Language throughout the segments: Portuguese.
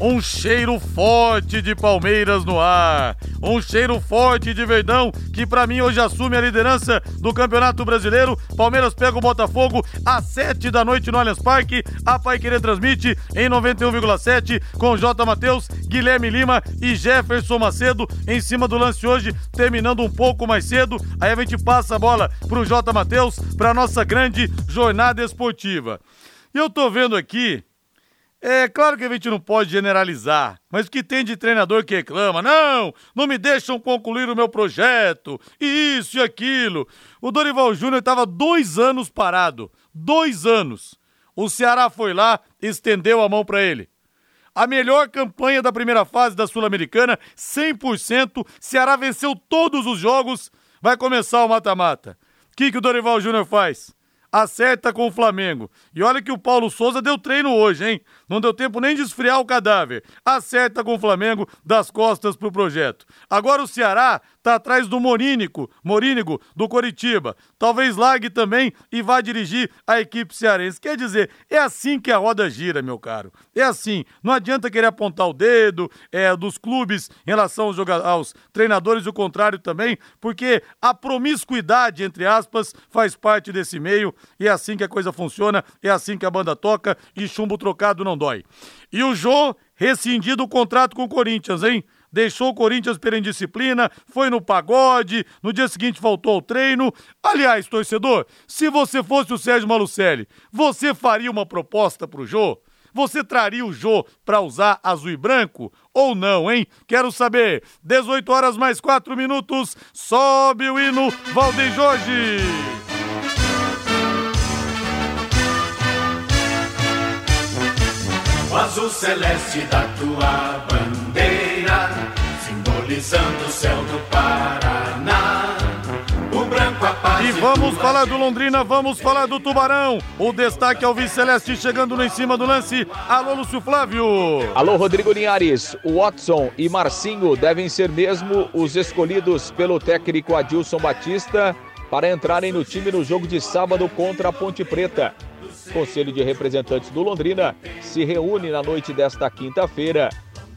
Um cheiro forte de Palmeiras no ar. Um cheiro forte de Verdão, que para mim hoje assume a liderança do Campeonato Brasileiro. Palmeiras pega o Botafogo às 7 da noite no Allianz Parque. A Pai Querer transmite em 91,7 com J. Matheus, Guilherme Lima e Jefferson Macedo em cima do lance hoje, terminando um pouco mais cedo. Aí a gente passa a bola pro J. Matheus para nossa grande jornada esportiva. E eu tô vendo aqui é claro que a gente não pode generalizar, mas o que tem de treinador que reclama? Não, não me deixam concluir o meu projeto, e isso e aquilo. O Dorival Júnior estava dois anos parado, dois anos. O Ceará foi lá, estendeu a mão para ele. A melhor campanha da primeira fase da Sul-Americana, 100%. Ceará venceu todos os jogos, vai começar o mata-mata. O que, que o Dorival Júnior faz? acerta com o Flamengo. E olha que o Paulo Souza deu treino hoje, hein? Não deu tempo nem de esfriar o cadáver. Acerta com o Flamengo das costas pro projeto. Agora o Ceará tá atrás do Morínico, Morínigo, do Coritiba. Talvez largue também e vá dirigir a equipe cearense. Quer dizer, é assim que a roda gira, meu caro. É assim. Não adianta querer apontar o dedo é, dos clubes em relação aos, aos treinadores e o contrário também, porque a promiscuidade, entre aspas, faz parte desse meio e é assim que a coisa funciona, é assim que a banda toca e chumbo trocado não dói. E o Jô rescindido o contrato com o Corinthians, hein? Deixou o Corinthians pela indisciplina, foi no pagode, no dia seguinte voltou ao treino. Aliás, torcedor, se você fosse o Sérgio Malucelli, você faria uma proposta pro Jô? Você traria o Jô para usar azul e branco ou não, hein? Quero saber. 18 horas mais 4 minutos. Sobe o hino Valdeir Jorge. O azul celeste da tua bandeira, simbolizando o céu do Paraná. O branco a paz E vamos falar do Londrina, vamos falar do Tubarão. O destaque é o Viceleste chegando no em cima do lance. Alô, Lúcio Flávio. Alô, Rodrigo Linhares. Watson e Marcinho devem ser mesmo os escolhidos pelo técnico Adilson Batista para entrarem no time no jogo de sábado contra a Ponte Preta. Conselho de Representantes do Londrina se reúne na noite desta quinta-feira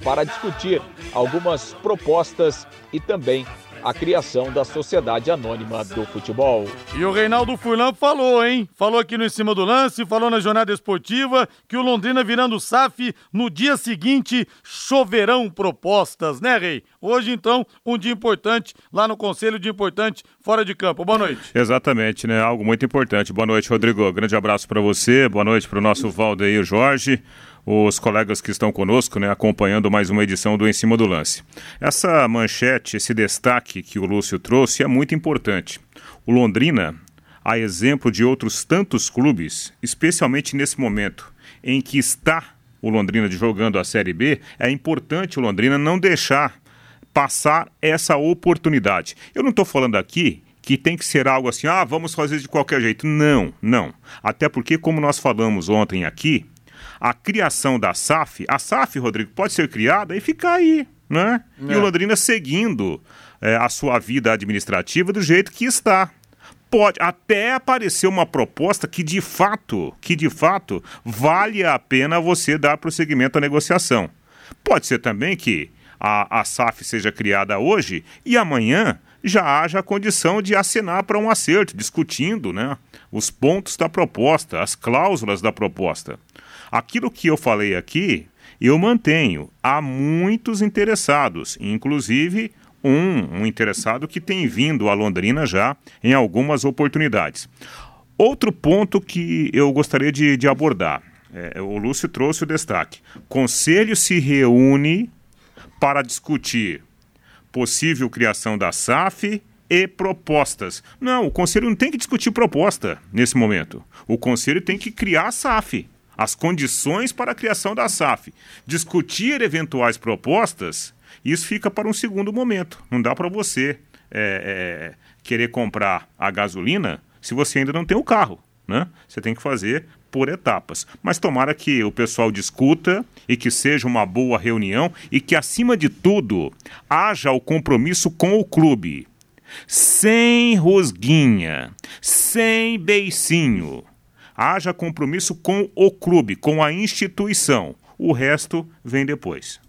para discutir algumas propostas e também a criação da Sociedade Anônima do Futebol. E o Reinaldo Furlan falou, hein? Falou aqui no Em Cima do Lance, falou na jornada esportiva que o Londrina virando SAF no dia seguinte choverão propostas, né, Rei? Hoje, então, um dia importante lá no Conselho, dia importante fora de campo. Boa noite. Exatamente, né? Algo muito importante. Boa noite, Rodrigo. Grande abraço para você. Boa noite para o nosso Valdeir Jorge os colegas que estão conosco, né, acompanhando mais uma edição do Em Cima do Lance. Essa manchete, esse destaque que o Lúcio trouxe é muito importante. O Londrina, a exemplo de outros tantos clubes, especialmente nesse momento em que está o Londrina jogando a Série B, é importante o Londrina não deixar passar essa oportunidade. Eu não estou falando aqui que tem que ser algo assim, ah, vamos fazer de qualquer jeito. Não, não. Até porque, como nós falamos ontem aqui, a criação da SAF, a SAF, Rodrigo, pode ser criada e ficar aí, né? É. E o Londrina seguindo é, a sua vida administrativa do jeito que está. Pode até aparecer uma proposta que de fato, que de fato vale a pena você dar prosseguimento à negociação. Pode ser também que a, a SAF seja criada hoje e amanhã já haja a condição de assinar para um acerto, discutindo né, os pontos da proposta, as cláusulas da proposta. Aquilo que eu falei aqui, eu mantenho. Há muitos interessados, inclusive um, um interessado que tem vindo a Londrina já em algumas oportunidades. Outro ponto que eu gostaria de, de abordar, é, o Lúcio trouxe o destaque. Conselho se reúne para discutir possível criação da SAF e propostas. Não, o conselho não tem que discutir proposta nesse momento. O conselho tem que criar a SAF as condições para a criação da SAF. Discutir eventuais propostas, isso fica para um segundo momento. Não dá para você é, é, querer comprar a gasolina se você ainda não tem o carro. Né? Você tem que fazer por etapas. Mas tomara que o pessoal discuta e que seja uma boa reunião e que, acima de tudo, haja o compromisso com o clube. sem rusguinha, sem beicinho. Haja compromisso com o clube, com a instituição. O resto vem depois.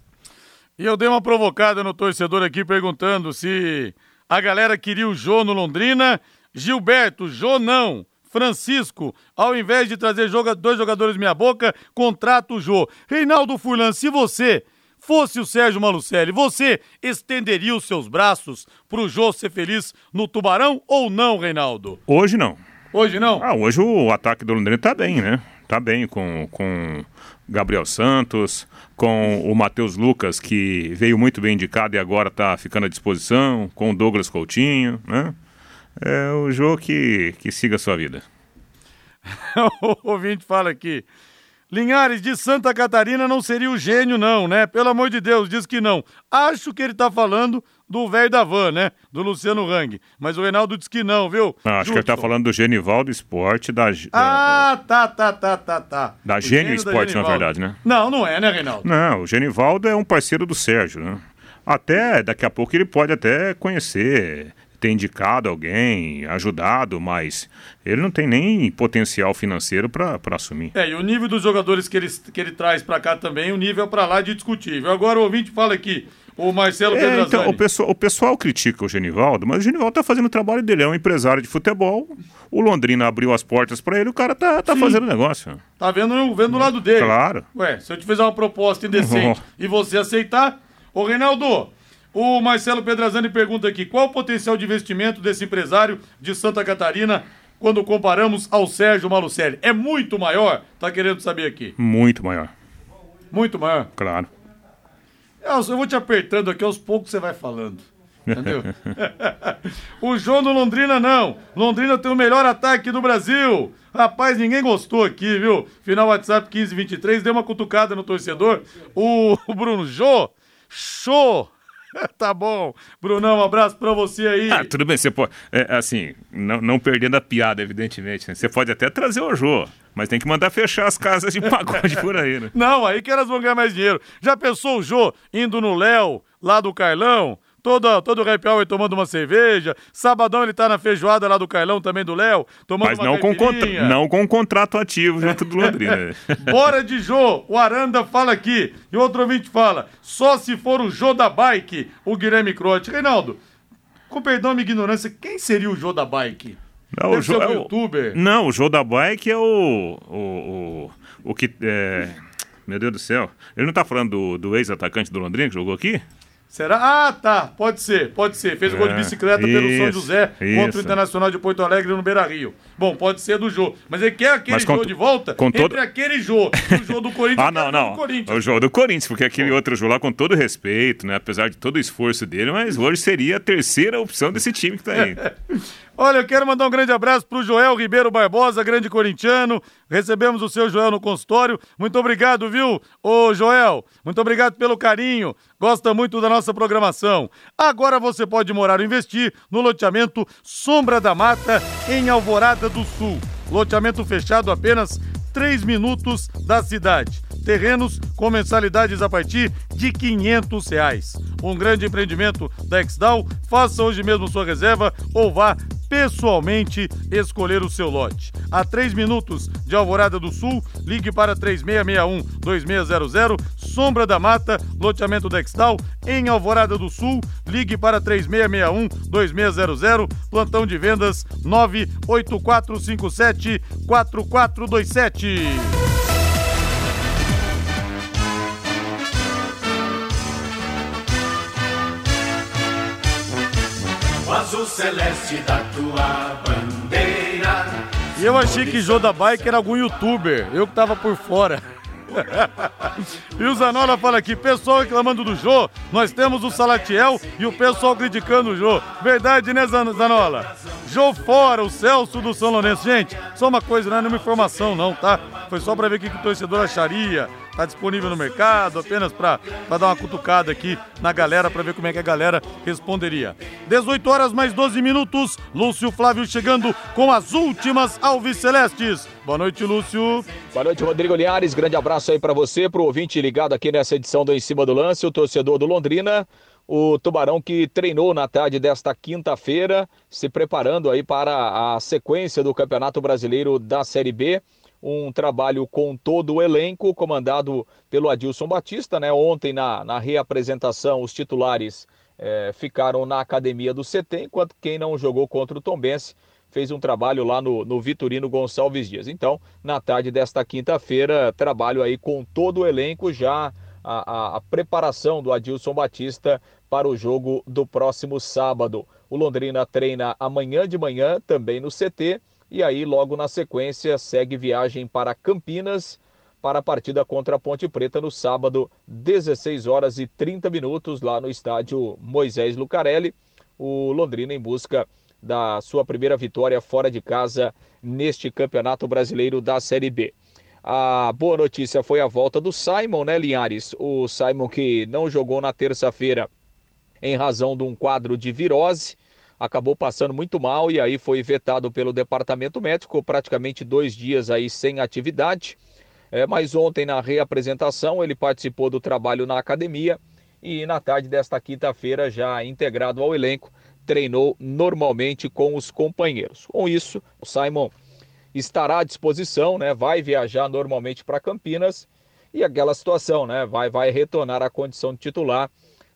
E eu dei uma provocada no torcedor aqui perguntando se a galera queria o Jô no Londrina. Gilberto, Jô não. Francisco, ao invés de trazer joga dois jogadores minha boca, contrata o Jô. Reinaldo Furlan, se você fosse o Sérgio Malucelli, você estenderia os seus braços pro Jô ser feliz no Tubarão ou não, Reinaldo? Hoje não. Hoje não? Ah, hoje o ataque do Londrina tá bem, né? Tá bem com, com Gabriel Santos, com o Matheus Lucas, que veio muito bem indicado e agora tá ficando à disposição, com o Douglas Coutinho, né? É o jogo que, que siga a sua vida. o ouvinte fala aqui. Linhares de Santa Catarina não seria o gênio, não, né? Pelo amor de Deus, diz que não. Acho que ele tá falando do velho da van, né? Do Luciano Rang. Mas o Reinaldo diz que não, viu? Ah, acho que ele tá falando do Genivaldo Esporte da. Ah, tá, tá, tá, tá, tá. Da O Gênio gênio Esporte, na verdade, né? Não, não é, né, Reinaldo? Não, o Genivaldo é um parceiro do Sérgio, né? Até daqui a pouco ele pode até conhecer, ter indicado alguém, ajudado, mas ele não tem nem potencial financeiro para assumir. É, e o nível dos jogadores que ele, que ele traz pra cá também, o nível é pra lá de discutível. Agora o ouvinte fala aqui, o Marcelo É, Pedrazani. então, o pessoal, o pessoal critica o Genivaldo, mas o Genivaldo tá fazendo o trabalho dele, é um empresário de futebol. O Londrina abriu as portas para ele, o cara tá, tá fazendo o negócio. Tá vendo, vendo do lado dele. Claro. Ué, se eu te fizer uma proposta indecente Uhum. e você aceitar. Ô, Reinaldo, o Marcelo Pedrazani pergunta aqui: qual o potencial de investimento desse empresário de Santa Catarina quando comparamos ao Sérgio Malucelli? É muito maior? Tá querendo saber aqui. Muito maior, Muito maior. claro. Eu eu vou te apertando aqui, aos poucos você vai falando. Entendeu? o João do Londrina não. Londrina tem o melhor ataque do Brasil. Rapaz, ninguém gostou aqui, viu? Final WhatsApp 1523, deu uma cutucada no torcedor. O, o Bruno, Jô, show. tá bom. Brunão, um abraço pra você aí. Ah, tudo bem, você pode. é, assim, não, não perdendo a piada, evidentemente. né? Você pode até trazer o Jô, mas tem que mandar fechar as casas de pagode por aí, né? Não, aí que elas vão ganhar mais dinheiro. Já pensou o Jô indo no Léo, lá do Carlão? Todo, todo o happy hour tomando uma cerveja. Sabadão ele tá na feijoada lá do Carlão, também do Léo, tomando Mas uma não com, contra... não com contrato ativo junto do Londrina. Bora de Jô, o Aranda fala aqui. E outro ouvinte fala, só se for o Jô da Bike, o Guilherme Crote. Reinaldo, com perdão minha ignorância, quem seria o Jô da Bike? Não, Deve o Jô é o- youtuber. Não, o Jô da Bike é o. O, o, o que. É... Meu Deus do céu. Ele não tá falando do, do ex-atacante do Londrina que jogou aqui? Será? Ah, tá. Pode ser, pode ser. Fez o gol de É, bicicleta pelo São isso, José contra o isso. Internacional de Porto Alegre no Beira Rio. Bom, pode ser do Jô. Mas ele quer aquele com Jô to- de volta com entre todo- aquele Jô e o Jô do Corinthians. Ah, não, não. O jogo do Corinthians, porque aquele outro jogo lá, com todo respeito, né? Apesar de todo o esforço dele, mas hoje seria a terceira opção desse time que tá aí. Olha, eu quero mandar um grande abraço pro Joel Ribeiro Barbosa, grande corintiano. Recebemos o seu Joel no consultório. Muito obrigado, viu, ô Joel? Muito obrigado pelo carinho. Gosta muito da nossa programação. Agora você pode morar ou investir no loteamento Sombra da Mata, em Alvorada do Sul. Loteamento fechado apenas 3 minutos da cidade. Terrenos com mensalidades a partir de 500 reais. Um grande empreendimento da Exdal. Faça hoje mesmo sua reserva ou vá pessoalmente escolher o seu lote. A 3 minutos de Alvorada do Sul, ligue para 3661-2600, Sombra da Mata, loteamento da Exdal, em Alvorada do Sul, ligue para 3661-2600, plantão de vendas 98457-4427. Azul celeste da tua bandeira. E eu achei que Jô da Bike era algum youtuber, eu que tava por fora. e o Zanola fala aqui, pessoal reclamando do Jô, nós temos o Salatiel e o pessoal criticando o Jô. Verdade, né, Zan- Zanola? Jô fora, o Celso do São Lourenço. Gente, só uma coisa, não é nenhuma informação não, tá? Foi só pra ver o que o torcedor acharia. Tá disponível no mercado, apenas pra dar uma cutucada aqui na galera, pra ver como é que a galera responderia. 18 horas mais 12 minutos, Lúcio Flávio chegando com as últimas Alves Celestes. Boa noite, Lúcio. Boa noite, Rodrigo Linhares. Grande abraço aí para você, pro ouvinte ligado aqui nessa edição do Em Cima do Lance, o torcedor do Londrina. O Tubarão que treinou na tarde desta quinta-feira, se preparando aí para a sequência do Campeonato Brasileiro da Série B. Um trabalho com todo o elenco, comandado pelo Adilson Batista, né? Ontem, na, na reapresentação, os titulares é, ficaram na academia do CT, enquanto quem não jogou contra o Tombense fez um trabalho lá no, no Vitorino Gonçalves Dias. Então, na tarde desta quinta-feira, trabalho aí com todo o elenco já a, a, a, preparação do Adilson Batista para o jogo do próximo sábado. O Londrina treina amanhã de manhã, também no CT, e aí logo na sequência segue viagem para Campinas para a partida contra a Ponte Preta no sábado, 16 horas e 30 minutos, lá no estádio Moisés Lucarelli. O Londrina em busca da sua primeira vitória fora de casa neste Campeonato Brasileiro da Série B. A boa notícia foi a volta do Simon, né, Linhares? O Simon que não jogou na terça-feira em razão de um quadro de virose, acabou passando muito mal e aí foi vetado pelo departamento médico, praticamente dois dias aí sem atividade. É, mas ontem, na reapresentação, ele participou do trabalho na academia e na tarde desta quinta-feira, já integrado ao elenco, treinou normalmente com os companheiros. Com isso, o Simon estará à disposição, né? Vai viajar normalmente para Campinas e aquela situação, né? Vai, vai retornar à condição de titular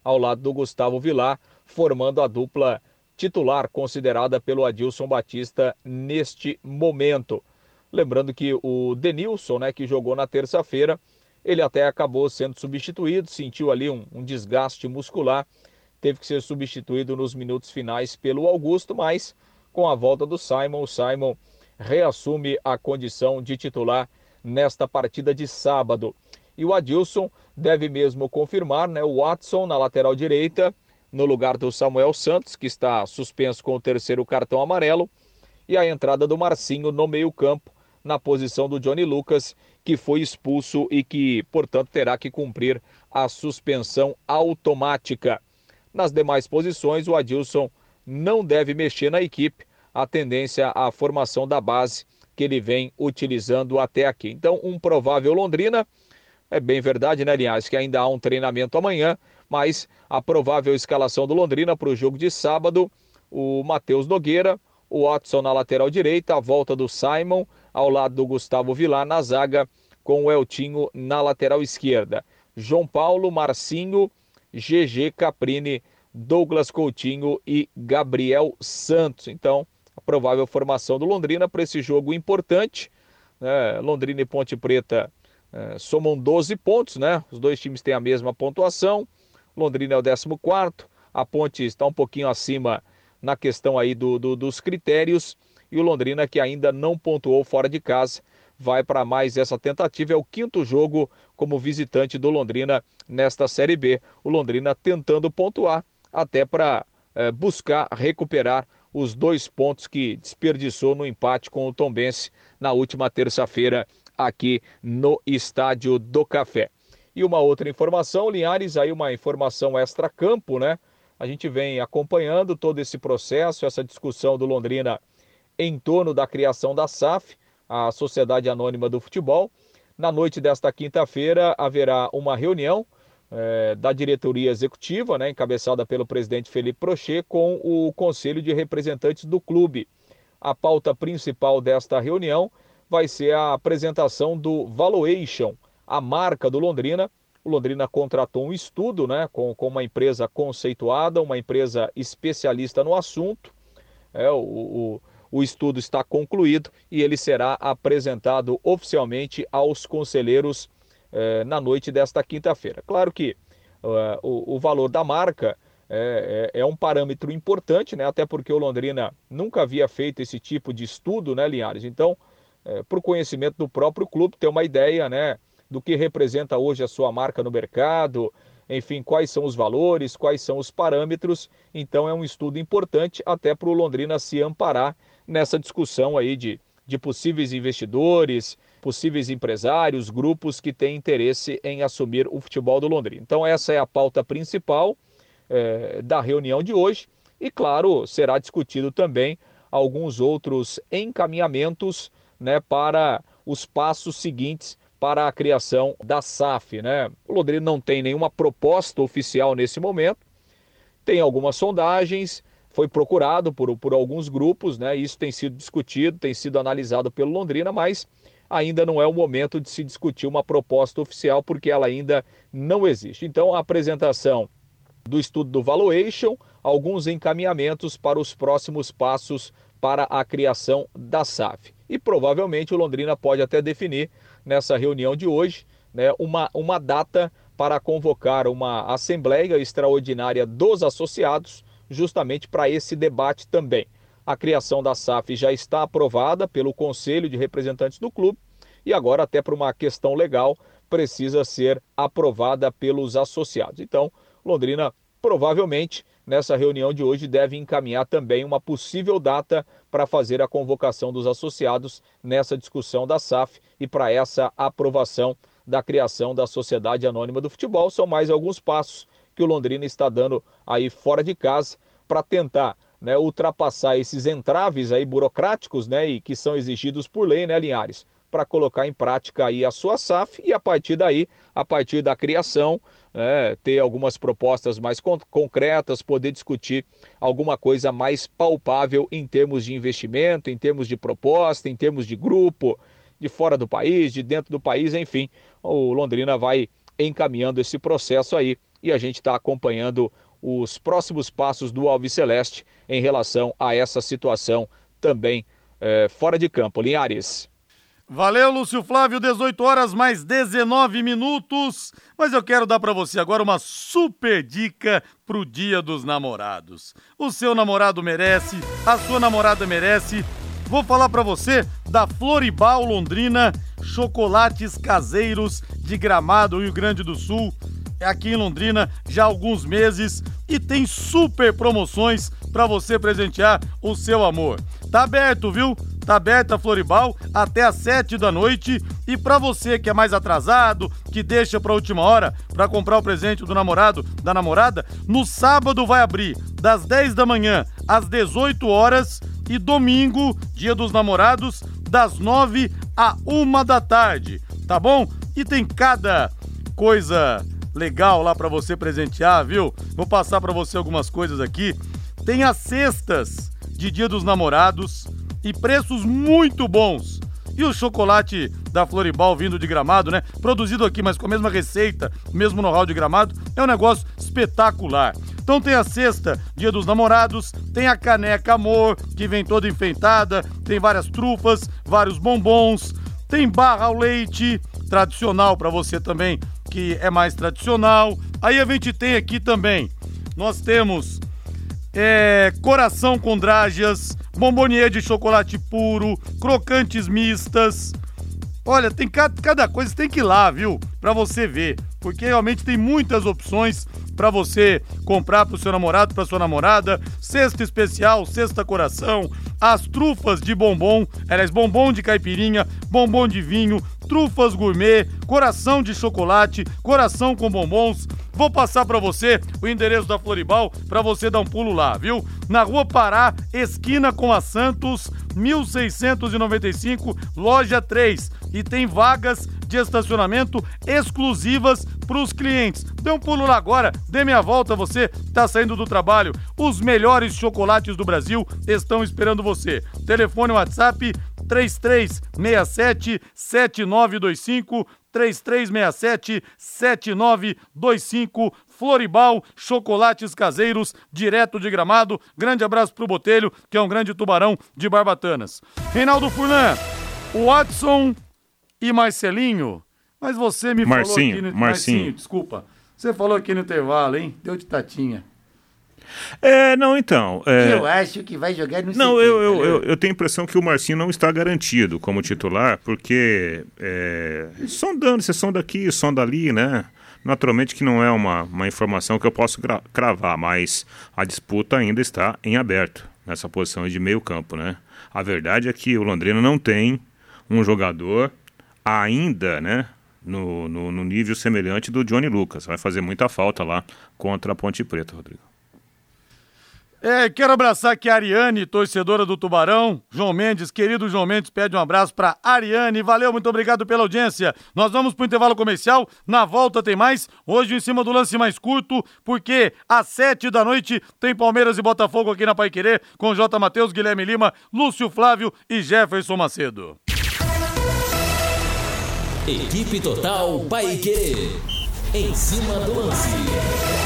ao lado do Gustavo Vilar, formando a dupla titular considerada pelo Adilson Batista neste momento. Lembrando que o Denilson, né, que jogou na terça-feira, ele até acabou sendo substituído, sentiu ali um, um desgaste muscular, teve que ser substituído nos minutos finais pelo Augusto, mas com a volta do Simon, o Simon reassume a condição de titular nesta partida de sábado. E o Adilson deve mesmo confirmar, né? O Watson na lateral direita, no lugar do Samuel Santos, que está suspenso com o terceiro cartão amarelo, e a entrada do Marcinho no meio-campo, na posição do Johnny Lucas, que foi expulso e que, portanto, terá que cumprir a suspensão automática. Nas demais posições, o Adilson não deve mexer na equipe, a tendência à formação da base que ele vem utilizando até aqui. Então, um provável Londrina, é bem verdade, né, Linhares, que ainda há um treinamento amanhã, mas a provável escalação do Londrina para o jogo de sábado, o Matheus Nogueira, o Watson na lateral direita, a volta do Simon ao lado do Gustavo Vilar na zaga, com o Eltinho na lateral esquerda. João Paulo, Marcinho, GG Caprini, Douglas Coutinho e Gabriel Santos. Então, a provável formação do Londrina para esse jogo importante. Né? Londrina e Ponte Preta é, somam 12 pontos, né? Os dois times têm a mesma pontuação. Londrina é o 14, a Ponte está um pouquinho acima na questão aí do, do, dos critérios. E o Londrina, que ainda não pontuou fora de casa, vai para mais essa tentativa. É o quinto jogo como visitante do Londrina nesta Série B. O Londrina tentando pontuar até para é, buscar recuperar os dois pontos que desperdiçou no empate com o Tombense na última terça-feira aqui no Estádio do Café. E uma outra informação, Linhares, aí uma informação extra-campo, né? A gente vem acompanhando todo esse processo, essa discussão do Londrina em torno da criação da SAF, a Sociedade Anônima do Futebol. Na noite desta quinta-feira haverá uma reunião é, da diretoria executiva, né, encabeçada pelo presidente Felipe Prochet, com o conselho de representantes do clube. A pauta principal desta reunião vai ser a apresentação do Valuation, a marca do Londrina. O Londrina contratou um estudo né, com, com uma empresa conceituada, uma empresa especialista no assunto. É, o, o, o estudo está concluído e ele será apresentado oficialmente aos conselheiros eh, na noite desta quinta-feira. Claro que uh, o, o, valor da marca é, é, é, um parâmetro importante, né? até porque o Londrina nunca havia feito esse tipo de estudo, né, Linhares? Então, é, para o conhecimento do próprio clube, ter uma ideia né, do que representa hoje a sua marca no mercado, enfim, quais são os valores, quais são os parâmetros. Então, é um estudo importante até para o Londrina se amparar nessa discussão aí de, de possíveis investidores, possíveis empresários, grupos que têm interesse em assumir o futebol do Londrina. Então, essa é a pauta principal é, da reunião de hoje. E, claro, será discutido também alguns outros encaminhamentos né, para os passos seguintes para a criação da SAF. Né? O Londrina não tem nenhuma proposta oficial nesse momento. Tem algumas sondagens, foi procurado por, por alguns grupos, né? Isso tem sido discutido, tem sido analisado pelo Londrina, mas ainda não é o momento de se discutir uma proposta oficial, porque ela ainda não existe. Então, a apresentação do estudo do valuation, alguns encaminhamentos para os próximos passos para a criação da SAF. E provavelmente o Londrina pode até definir nessa reunião de hoje né, uma, uma data para convocar uma assembleia extraordinária dos associados, justamente para esse debate também. A criação da SAF já está aprovada pelo Conselho de Representantes do clube e agora, até por uma questão legal, precisa ser aprovada pelos associados. Então, Londrina provavelmente nessa reunião de hoje deve encaminhar também uma possível data para fazer a convocação dos associados nessa discussão da SAF e para essa aprovação da criação da Sociedade Anônima do Futebol. São mais alguns passos que o Londrina está dando aí fora de casa para tentar né, ultrapassar esses entraves aí burocráticos né, e que são exigidos por lei, né, Linhares? Para colocar em prática aí a sua SAF e a partir daí, a partir da criação, é, ter algumas propostas mais con concretas, poder discutir alguma coisa mais palpável em termos de investimento, em termos de proposta, em termos de grupo, de fora do país, de dentro do país, enfim. O Londrina vai encaminhando esse processo aí e a gente está acompanhando os próximos passos do Alves Celeste em relação a essa situação também é, fora de campo. Linhares. Valeu, Lúcio Flávio, 18 horas mais 19 minutos. Mas eu quero dar para você agora uma super dica pro Dia dos Namorados. O seu namorado merece, a sua namorada merece. Vou falar para você da Floribal Londrina, chocolates caseiros de Gramado, Rio Grande do Sul. É aqui em Londrina já há alguns meses e tem super promoções para você presentear o seu amor. Tá aberto, viu? Tá aberta a Floribal até às 7 da noite. E para você que é mais atrasado, que deixa para última hora para comprar o presente do namorado, da namorada, no sábado vai abrir das 10 da manhã às 18 horas e domingo, dia dos namorados, das 9 a 1 da tarde, tá bom? E tem cada coisa legal lá para você presentear, viu? Vou passar para você algumas coisas aqui. Tem as cestas de Dia dos Namorados e preços muito bons. E o chocolate da Floribal vindo de Gramado, né? Produzido aqui, mas com a mesma receita, mesmo know-how de Gramado, é um negócio espetacular. Então tem a cesta Dia dos Namorados, tem a caneca Amor, que vem toda enfeitada, tem várias trufas, vários bombons, tem barra ao leite, tradicional para você também, que é mais tradicional. Aí a gente tem aqui também, nós temos é, coração com drágias, bombonier de chocolate puro, crocantes mistas. Olha, tem cada, cada coisa, tem que ir lá, viu? Para você ver, porque realmente tem muitas opções para você comprar para o seu namorado, para sua namorada, cesta especial, cesta coração, as trufas de bombom, aliás, bombom de caipirinha, bombom de vinho, trufas gourmet, coração de chocolate, coração com bombons. Vou passar para você o endereço da Floribal para você dar um pulo lá, viu? Na Rua Pará, esquina com a Santos, 1695, loja 3. E tem vagas de estacionamento exclusivas para os clientes. Dê um pulo lá agora, dê minha volta, você está saindo do trabalho. Os melhores chocolates do Brasil estão esperando você. Telefone WhatsApp 3367 7925 3367 7925 Floribal, chocolates caseiros, direto de gramado. Grande abraço pro Botelho, que é um grande tubarão de barbatanas. Reinaldo Furlan, Watson e Marcelinho. Mas você me Marcinho, falou aqui no Marcinho. Marcinho, desculpa. Você falou aqui no intervalo, hein? Deu de tatinha. É, não, então. é- Eu acho que vai jogar no Não, eu, eu, eu, eu tenho a impressão que o Marcinho não está garantido como titular, porque é, sondando, você sonda aqui, sonda ali, né? Naturalmente que não é uma, uma informação que eu posso cravar, mas a disputa ainda está em aberto nessa posição de meio campo, né? A verdade é que o Londrina não tem um jogador ainda, né? No, no, no nível semelhante do Johnny Lucas. Vai fazer muita falta lá contra a Ponte Preta, Rodrigo. É, quero abraçar aqui a Ariane, torcedora do Tubarão. João Mendes, querido João Mendes, pede um abraço para Ariane. Valeu, muito obrigado pela audiência. Nós vamos pro intervalo comercial. Na volta tem mais. Hoje em cima do lance mais curto, porque às sete da noite tem Palmeiras e Botafogo aqui na Paiquerê com J. Matheus, Guilherme Lima, Lúcio Flávio e Jefferson Macedo. Equipe Total Paiquerê. Em cima do lance.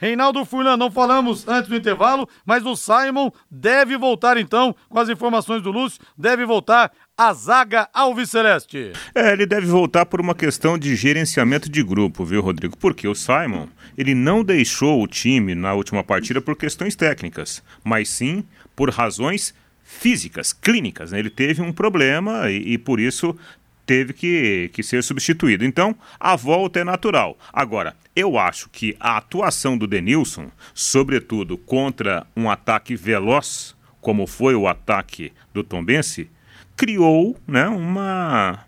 Reinaldo Furlan, não falamos antes do intervalo, mas o Simon deve voltar então, com as informações do Lúcio, deve voltar a zaga Alves Celeste. É, ele deve voltar por uma questão de gerenciamento de grupo, viu, Rodrigo? Porque o Simon, ele não deixou o time na última partida por questões técnicas, mas sim por razões físicas, clínicas. Né? Ele teve um problema e, e por isso teve que, que ser substituído. Então, a volta é natural. Agora, eu acho que a atuação do Denilson, sobretudo contra um ataque veloz, como foi o ataque do Tombense, criou né, uma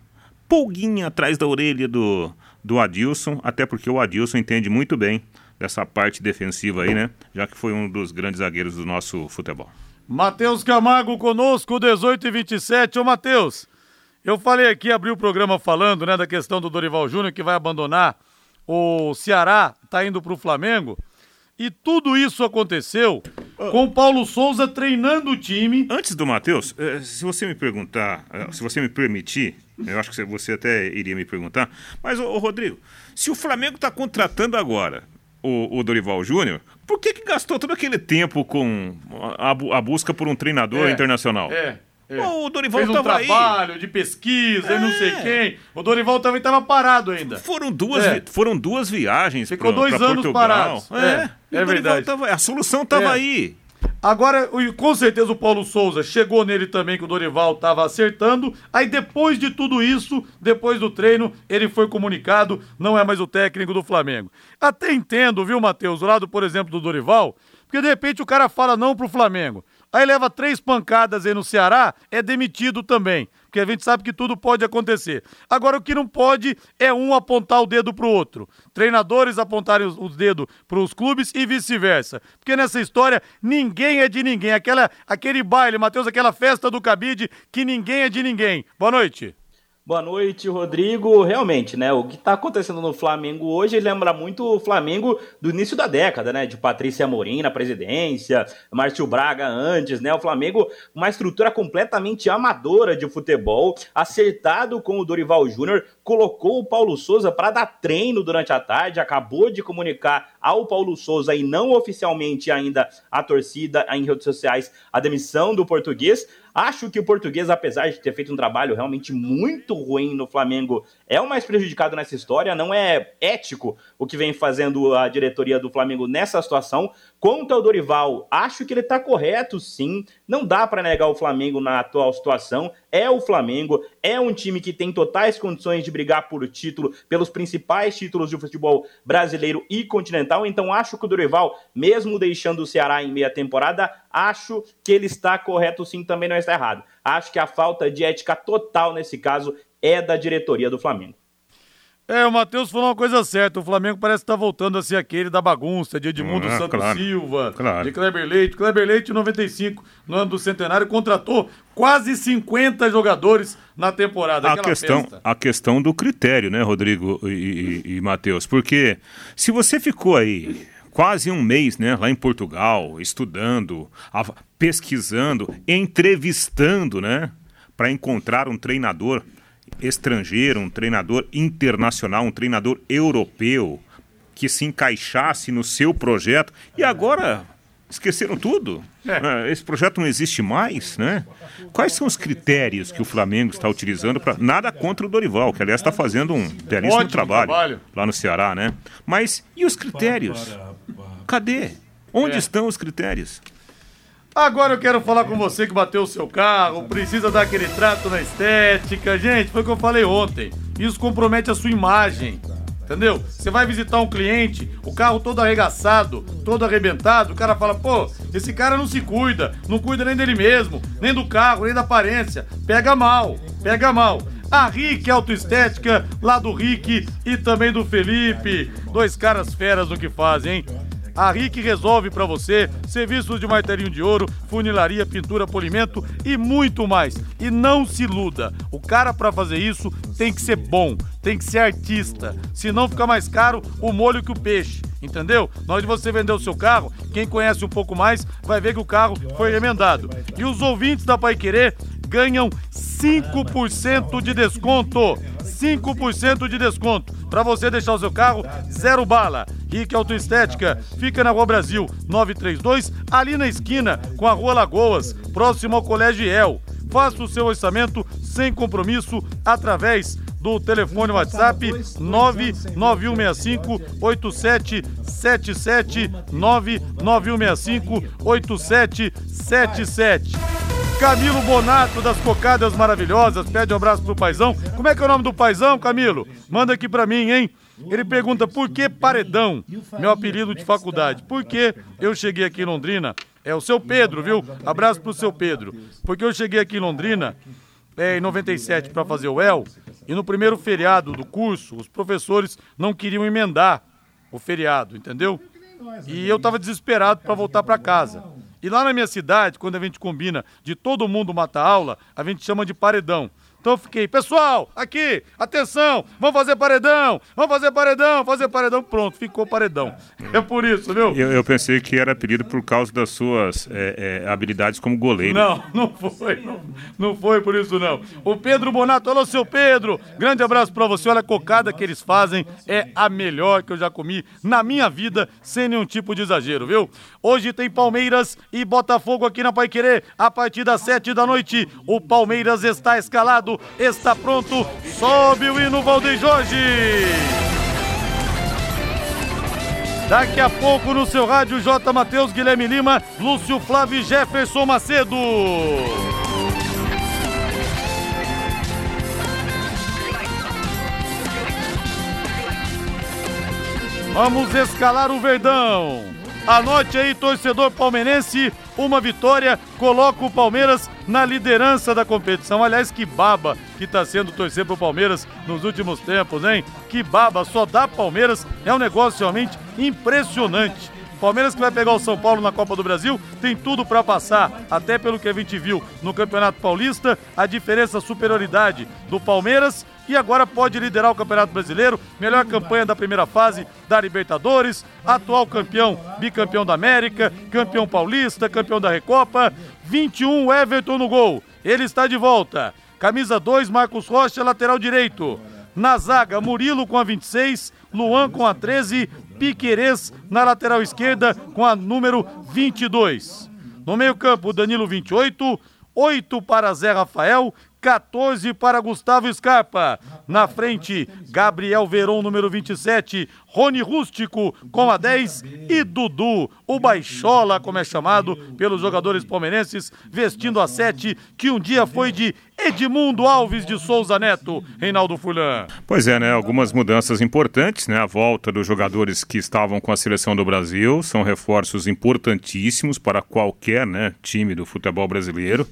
pulguinha atrás da orelha do, do Adilson, até porque o Adilson entende muito bem dessa parte defensiva aí, né? Já que foi um dos grandes zagueiros do nosso futebol. Matheus Camargo conosco, 18 e 27. Ô, Matheus, eu falei aqui, abri o programa falando, né, da questão do Dorival Júnior que vai abandonar o Ceará, tá indo pro Flamengo. E tudo isso aconteceu com o Paulo Souza treinando o time. Antes do Matheus, eh, se você me perguntar, eh, se você me permitir, eu acho que você até iria me perguntar, mas, ô, Rodrigo, se o Flamengo está contratando agora o, o Dorival Júnior, por que, que gastou todo aquele tempo com a, a busca por um treinador É, internacional? É. é. O Dorival Fez um tava aí. trabalho de pesquisa e não sei É. quem. O Dorival também estava parado ainda. Foram duas, É. vi- foram duas viagens Ficou pra- dois pra anos Portugal. parados. É, É, é verdade. tava- a solução estava É. aí. Agora, com certeza o Paulo Souza chegou nele também que o Dorival estava acertando. Aí depois de tudo isso, depois do treino, ele foi comunicado, não é mais o técnico do Flamengo. Até entendo, viu, Matheus, o lado, por exemplo, do Dorival, porque de repente o cara fala não pro Flamengo. Aí leva três pancadas aí no Ceará, é demitido também. Porque a gente sabe que tudo pode acontecer. Agora, o que não pode é um apontar o dedo pro outro. Treinadores apontarem os, os dedos pros clubes e vice-versa. Porque nessa história, ninguém é de ninguém. Aquela, aquele baile, Matheus, aquela festa do cabide, que ninguém é de ninguém. Boa noite. Boa noite, Rodrigo. Realmente, né? O que está acontecendo no Flamengo hoje lembra muito o Flamengo do início da década, né? De Patrícia Amorim na presidência, Márcio Braga antes, né? O Flamengo, uma estrutura completamente amadora de futebol, acertado com o Dorival Júnior, colocou o Paulo Souza para dar treino durante a tarde, acabou de comunicar ao Paulo Souza e não oficialmente ainda a torcida em redes sociais a demissão do português. Acho que o português, apesar de ter feito um trabalho realmente muito ruim no Flamengo, é o mais prejudicado nessa história. Não é ético o que vem fazendo a diretoria do Flamengo nessa situação. Quanto ao Dorival, acho que ele tá correto sim. Não dá para negar o Flamengo na atual situação. É o Flamengo, é um time que tem totais condições de brigar por título, pelos principais títulos de futebol brasileiro e continental. Então acho que o Dorival, mesmo deixando o Ceará em meia temporada, acho que ele está correto sim, também não está errado. Acho que a falta de ética total nesse caso é da diretoria do Flamengo. É, o Matheus falou uma coisa certa. O Flamengo parece estar voltando a ser aquele da bagunça, de Edmundo Ah, Santos claro, Silva, claro. de Kleber Leite. Kleber Leite, em 95, no ano do centenário, contratou quase 50 jogadores na temporada. A questão, festa. a questão do critério, né, Rodrigo e, e, e Matheus? Porque se você ficou aí quase um mês, né, lá em Portugal, estudando, pesquisando, entrevistando, né, para encontrar um treinador estrangeiro, um treinador internacional, um treinador europeu que se encaixasse no seu projeto e agora esqueceram tudo. É. É, Esse projeto não existe mais, né? Quais são os critérios que o Flamengo está utilizando para nada contra o Dorival, que aliás está fazendo um belíssimo Ótimo trabalho, trabalho. lá no Ceará, né? Mas e os critérios? Cadê? Onde É. estão os critérios? Agora eu quero falar com você que bateu o seu carro, precisa dar aquele trato na estética. Gente, foi o que eu falei ontem. Isso compromete a sua imagem. Entendeu? Você vai visitar um cliente, o carro todo arregaçado, todo arrebentado, o cara fala, pô, esse cara não se cuida, não cuida nem dele mesmo, nem do carro, nem da aparência. Pega mal, pega mal. A Rick Autoestética, lá do Rick e também do Felipe. Dois caras feras no que fazem, hein? A RIC resolve para você serviços de martelinho de ouro, funilaria, pintura, polimento e muito mais. E não se iluda, o cara para fazer isso tem que ser bom, tem que ser artista, senão fica mais caro o molho que o peixe. Entendeu? Na hora de você vender o seu carro, quem conhece um pouco mais vai ver que o carro foi remendado. E os ouvintes da Pai Querer ganham 5% de desconto. 5% de desconto para você deixar o seu carro zero bala. Rick Autoestética fica na Rua Brasil 932, ali na esquina com a Rua Lagoas, próximo ao Colégio El. Faça o seu orçamento sem compromisso através do telefone WhatsApp 99165 8777 99165 8777. Camilo Bonato das Cocadas Maravilhosas pede um abraço pro paizão. Como é que é o nome do paizão, Camilo? Manda aqui pra mim, hein? Ele pergunta por que Paredão, meu apelido de faculdade. Por que eu cheguei aqui em Londrina? É o seu Pedro, viu? Abraço pro seu Pedro. Porque eu cheguei aqui em Londrina é, em 97 para fazer o El e no primeiro feriado do curso os professores não queriam emendar o feriado, entendeu? E eu tava desesperado para voltar para casa. E lá na minha cidade, quando a gente combina de todo mundo matar aula, a gente chama de paredão. Então eu fiquei, pessoal, aqui, atenção, vamos fazer paredão, vamos fazer paredão, fazer paredão, pronto, ficou paredão. É por isso, viu? Eu, eu pensei que era apelido por causa das suas é, é, habilidades como goleiro. Não, não foi, não, não foi por isso não. O Pedro Bonato, alô seu Pedro, grande abraço pra você, olha a cocada que eles fazem, é a melhor que eu já comi na minha vida, sem nenhum tipo de exagero, viu? Hoje tem Palmeiras e Botafogo aqui na Paiquerê, a partir das sete da noite, o Palmeiras está escalado está pronto. Sobe o hino Valdeir Jorge. Daqui a pouco no seu rádio J. Matheus Guilherme Lima, Lúcio Flávio Jefferson Macedo. Vamos escalar o Verdão. Anote aí, torcedor palmeirense, uma vitória coloca o Palmeiras na liderança da competição. Aliás, que baba que está sendo torcer pro Palmeiras nos últimos tempos, hein? Que baba, só dá Palmeiras, é um negócio realmente impressionante. Palmeiras que vai pegar o São Paulo na Copa do Brasil tem tudo para passar, até pelo que a gente viu no Campeonato Paulista, a diferença, a superioridade do Palmeiras e agora pode liderar o Campeonato Brasileiro, melhor campanha da primeira fase da Libertadores, atual campeão, bicampeão da América, campeão paulista, campeão da Recopa, 21 Everton no gol. Ele está de volta. Camisa 2, Marcos Rocha, lateral direito. Na zaga, Murilo com a 26, Luan com a 13, Piquerez na lateral esquerda com a número 22. No meio-campo, Danilo 28, 8 para Zé Rafael, 14 para Gustavo Scarpa. Na frente, Gabriel Veron, número 27, Rony Rústico com a 10 e Dudu, o Baixola, como é chamado pelos jogadores palmeirenses, vestindo a 7, que um dia foi de Edmundo Alves de Souza Neto, Reinaldo Fulan. Pois é, né? Algumas mudanças importantes, né? A volta dos jogadores que estavam com a seleção do Brasil são reforços importantíssimos para qualquer né, time do futebol brasileiro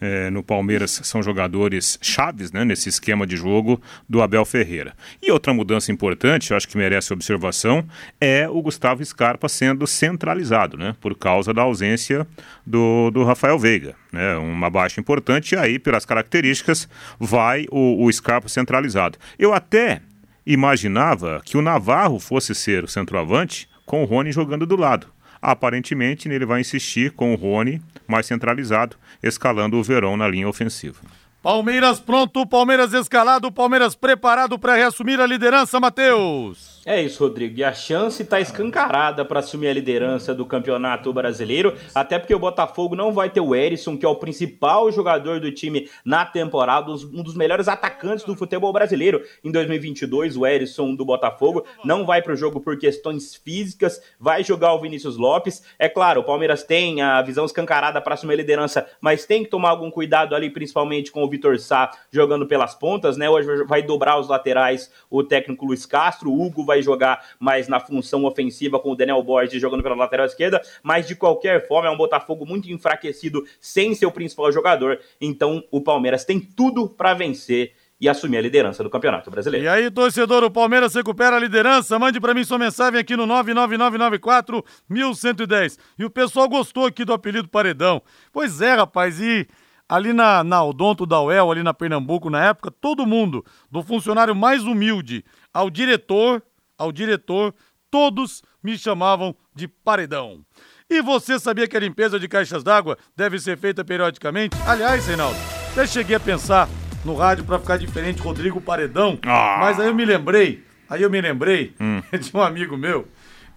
é, no Palmeiras são jogadores chaves né, nesse esquema de jogo do Abel Ferreira. E outra mudança importante, acho que merece observação, é o Gustavo Scarpa sendo centralizado, né, por causa da ausência do, do Rafael Veiga. Né, uma baixa importante, e aí, pelas características, vai o, o Scarpa centralizado. Eu até imaginava que o Navarro fosse ser o centroavante com o Rony jogando do lado. Aparentemente, ele vai insistir com o Rony mais centralizado, escalando o Verão na linha ofensiva. Palmeiras pronto, Palmeiras escalado, Palmeiras preparado para reassumir a liderança, Matheus. É isso, Rodrigo. E a chance está escancarada para assumir a liderança do Campeonato Brasileiro, até porque o Botafogo não vai ter o Erisson, que é o principal jogador do time na temporada, um dos melhores atacantes do futebol brasileiro em 2022. O Erisson do Botafogo não vai para o jogo por questões físicas, vai jogar o Vinícius Lopes. É claro, o Palmeiras tem a visão escancarada para assumir a liderança, mas tem que tomar algum cuidado ali, principalmente com o Vitor Sá jogando pelas pontas, né? Hoje vai dobrar os laterais o técnico Luiz Castro, o Hugo vai vai jogar mais na função ofensiva com o Daniel Borges jogando pela lateral esquerda, mas de qualquer forma é um Botafogo muito enfraquecido sem seu principal jogador. Então o Palmeiras tem tudo para vencer e assumir a liderança do Campeonato Brasileiro. E aí, torcedor, o Palmeiras recupera a liderança. Mande para mim sua mensagem aqui no 99994 1110. E o pessoal gostou aqui do apelido Paredão. Pois é, rapaz, e ali na, na Odonto da UEL, ali na Pernambuco, na época, todo mundo, do funcionário mais humilde ao diretor, ao diretor, todos me chamavam de Paredão. E você sabia que a limpeza de caixas d'água deve ser feita periodicamente? Aliás, Reinaldo, até cheguei a pensar no rádio para ficar diferente, Rodrigo Paredão, Ah. mas aí eu me lembrei, aí eu me lembrei Hum. de um amigo meu.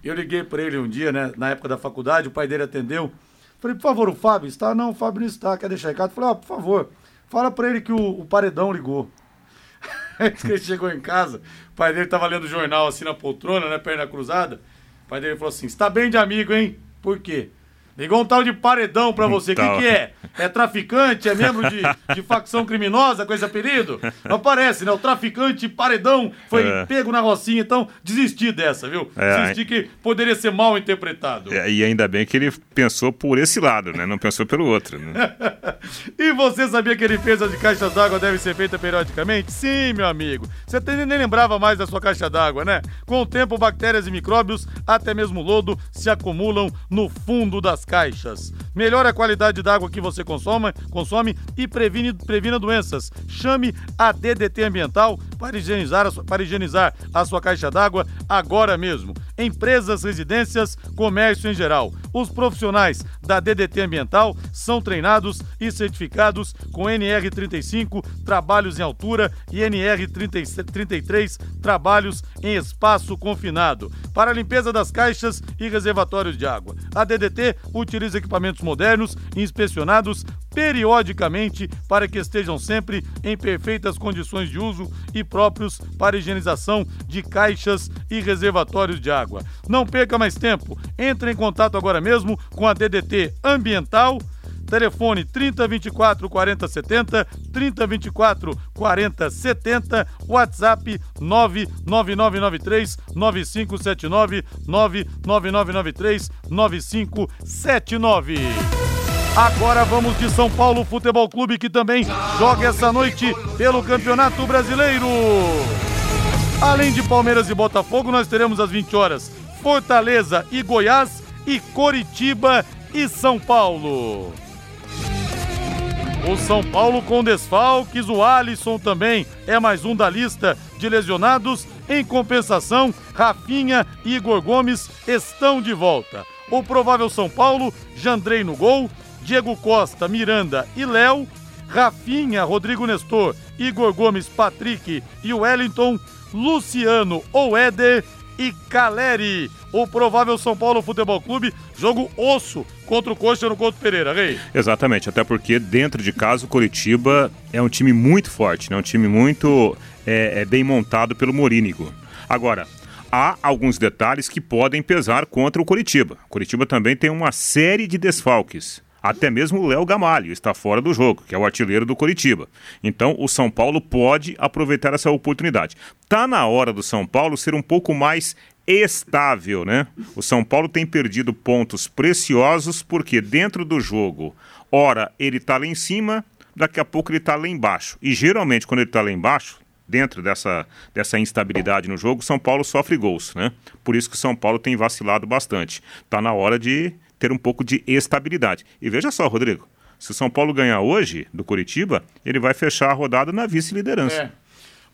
Eu liguei para ele um dia, né, na época da faculdade, o pai dele atendeu. Falei, por favor, o Fábio está? Não, o Fábio não está, quer deixar recado? Falei, ó, por favor, fala para ele que o, o Paredão ligou. Aí que ele chegou em casa, pai dele tava lendo jornal assim na poltrona, né, perna cruzada. O pai dele falou assim, está bem de amigo, hein? Por quê? Ligou um tal de paredão pra você. O que, Tal. que é? É traficante? É membro de, de facção criminosa com esse apelido? Não parece, né? O traficante paredão foi É. pego na rocinha, então desisti dessa, viu? É, desisti que poderia ser mal interpretado. É, E ainda bem que ele pensou por esse lado, né? Não pensou pelo outro. Né? E você sabia que a limpeza de caixas d'água deve ser feita periodicamente? Sim, meu amigo. Você até nem lembrava mais da sua caixa d'água, né? Com o tempo, bactérias e micróbios, até mesmo lodo, se acumulam no fundo das caixas. Melhore a qualidade da água que você consome, consome e previne, previna doenças. Chame a DDT Ambiental para higienizar a sua, para higienizar a sua caixa d'água agora mesmo. Empresas, residências, comércio em geral. Os profissionais da DDT Ambiental são treinados e certificados com NR35, trabalhos em altura, e NR33, trabalhos em espaço confinado. Para a limpeza das caixas e reservatórios de água. A DDT equipamentos modernos e inspecionados periodicamente para que estejam sempre em perfeitas condições de uso e próprios para higienização de caixas e reservatórios de água. Não perca mais tempo. Entre em contato agora mesmo com a DDT Ambiental. Telefone 3024 4070, 3024 4070, WhatsApp 99993 9579, 99993 9579. Agora vamos de São Paulo Futebol Clube que também joga essa noite pelo Campeonato Brasileiro. Além de Palmeiras e Botafogo, nós teremos às 20 horas Fortaleza e Goiás e Coritiba e São Paulo. O São Paulo com desfalques, o Alisson também é mais um da lista de lesionados. Em compensação, Rafinha e Igor Gomes estão de volta. O provável São Paulo, Jandrei no gol, Diego Costa, Miranda e Léo, Rafinha, Rodrigo Nestor, Igor Gomes, Patrick e Wellington, Luciano ou Éder e Caleri. O provável São Paulo Futebol Clube, jogo osso contra o Coxa no Couto Pereira, Rei. Exatamente, até porque dentro de casa o Coritiba é um time muito forte, né? um time muito é, é bem montado pelo Morínigo. Agora, há alguns detalhes que podem pesar contra o Coritiba. O Coritiba também tem uma série de desfalques. Até mesmo o Léo Gamalho está fora do jogo, que é o artilheiro do Coritiba. Então o São Paulo pode aproveitar essa oportunidade. Tá na hora do São Paulo ser um pouco mais estável, né? O São Paulo tem perdido pontos preciosos porque dentro do jogo, ora ele está lá em cima, daqui a pouco ele está lá embaixo. E geralmente quando ele está lá embaixo, dentro dessa, dessa instabilidade no jogo, São Paulo sofre gols, né? Por isso que o São Paulo tem vacilado bastante. Tá na hora de ter um pouco de estabilidade. E veja só, Rodrigo, se o São Paulo ganhar hoje do Curitiba, ele vai fechar a rodada na vice-liderança. É.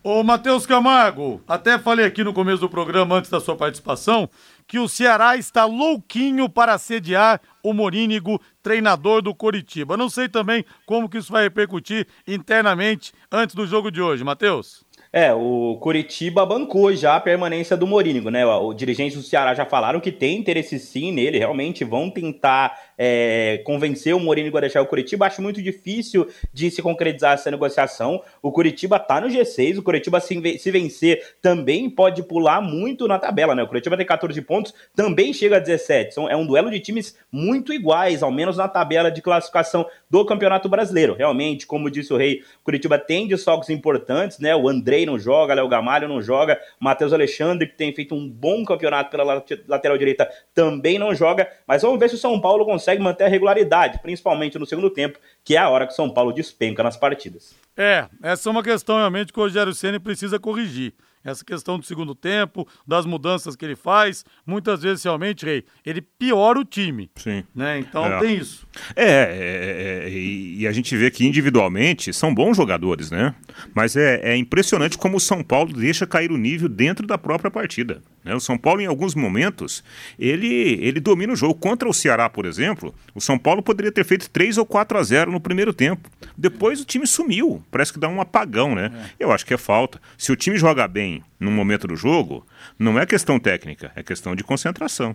Ô, Matheus Camargo, até falei aqui no começo do programa, antes da sua participação, que o Ceará está louquinho para sediar o Morínigo, treinador do Coritiba. Não sei também como que isso vai repercutir internamente antes do jogo de hoje, Matheus. É, o Curitiba bancou já a permanência do Morínigo, né? O, o dirigentes do Ceará já falaram que tem interesse sim nele, realmente vão tentar é, convencer o Morínigo a deixar o Curitiba. Acho muito difícil de se concretizar essa negociação. O Curitiba tá no G6, o Curitiba se, vencer também pode pular muito na tabela, né? O Curitiba tem 14 pontos, também chega a 17. São, é um duelo de times muito iguais, ao menos na tabela de classificação do Campeonato Brasileiro. Realmente, como disse o Rei, o Curitiba tem desfalques importantes, né? O Andrei não joga, Léo Gamalho não joga, Matheus Alexandre, que tem feito um bom campeonato pela lateral direita, também não joga. Mas vamos ver se o São Paulo consegue consegue manter a regularidade, principalmente no segundo tempo, que é a hora que São Paulo despenca nas partidas. É, essa é uma questão realmente que o Rogério Ceni precisa corrigir essa questão do segundo tempo, das mudanças que ele faz, muitas vezes realmente, Rei, ele piora o time. Sim. Né? Então é. tem isso. É, é, é, e a gente vê que individualmente são bons jogadores, né? Mas é, é impressionante como o São Paulo deixa cair o nível dentro da própria partida. Né? O São Paulo, em alguns momentos, ele, ele domina o jogo. Contra o Ceará, por exemplo, o São Paulo poderia ter feito 3 ou 4 a 0 no primeiro tempo. Depois o time sumiu. Parece que dá um apagão, né? É. Eu acho que é falta. Se o time joga bem no momento do jogo, não é questão técnica, é questão de concentração.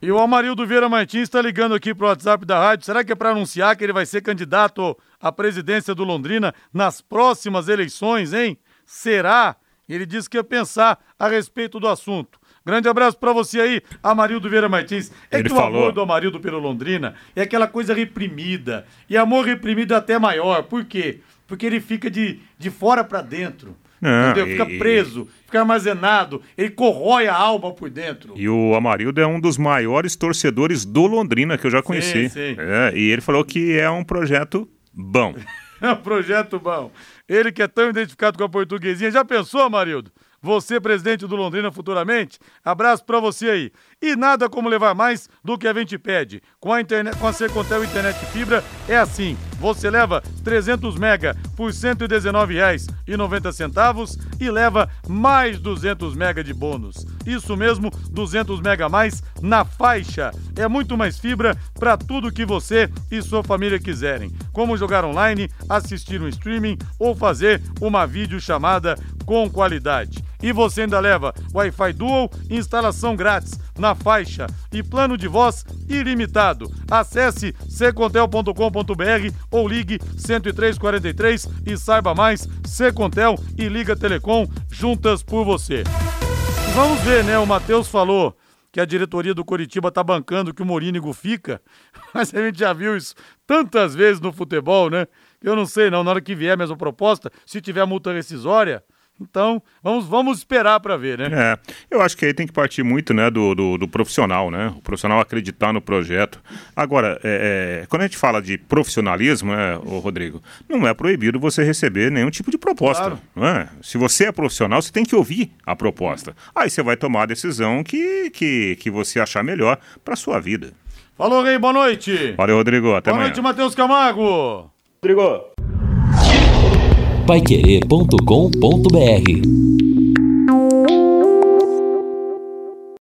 E o Amarildo Vieira Martins está ligando aqui para o WhatsApp da rádio. Será que é para anunciar que ele vai ser candidato à presidência do Londrina nas próximas eleições, hein? Será? Ele disse que ia pensar a respeito do assunto. Grande abraço para você aí, Amarildo Vieira Martins. É Ele que falou. o amor do Amarildo pelo Londrina é aquela coisa reprimida. E amor reprimido é até maior. Por quê? Porque ele fica de, de fora para dentro. Não, entendeu? Fica e- preso, fica armazenado, ele corrói a alma por dentro. E o Amarildo é um dos maiores torcedores do Londrina que eu já conheci. sim. É, e ele falou que é um projeto bom. É um projeto bom. Ele que é tão identificado com a portuguesinha. Já pensou, Amarildo? Você, presidente do Londrina, futuramente? Abraço pra você aí. E nada como levar mais do que a gente pede. Com a, internet, com a Secontel Internet Fibra é assim. Você leva 300 mega por R$ 119,90 e leva mais 200 mega de bônus. Isso mesmo, 200 mega a mais na faixa. É muito mais fibra para tudo que você e sua família quiserem. Como jogar online, assistir um streaming ou fazer uma videochamada com qualidade. E você ainda leva Wi-Fi Dual, instalação grátis na faixa e plano de voz ilimitado. Acesse secontel.com.br ou ligue 10343 e saiba mais. Secontel e Liga Telecom juntas por você. Vamos ver, né? O Matheus falou que a diretoria do Coritiba tá bancando que o Morínigo fica, mas a gente já viu isso tantas vezes no futebol, né? Eu não sei não, na hora que vier a mesma proposta, se tiver multa rescisória, então vamos, vamos esperar para ver, né? É, eu acho que aí tem que partir muito né, do, do, do profissional, né? O profissional acreditar no projeto. Agora, é, é, quando a gente fala de profissionalismo, né, ô Rodrigo, não é proibido você receber nenhum tipo de proposta. Claro. Não é? Se você é profissional, você tem que ouvir a proposta. Aí você vai tomar a decisão que, que, que você achar melhor para sua vida. Falou, Rei, boa noite. Valeu, Rodrigo. Até boa amanhã. noite, Matheus Camargo. Rodrigo. paiquerê.com.br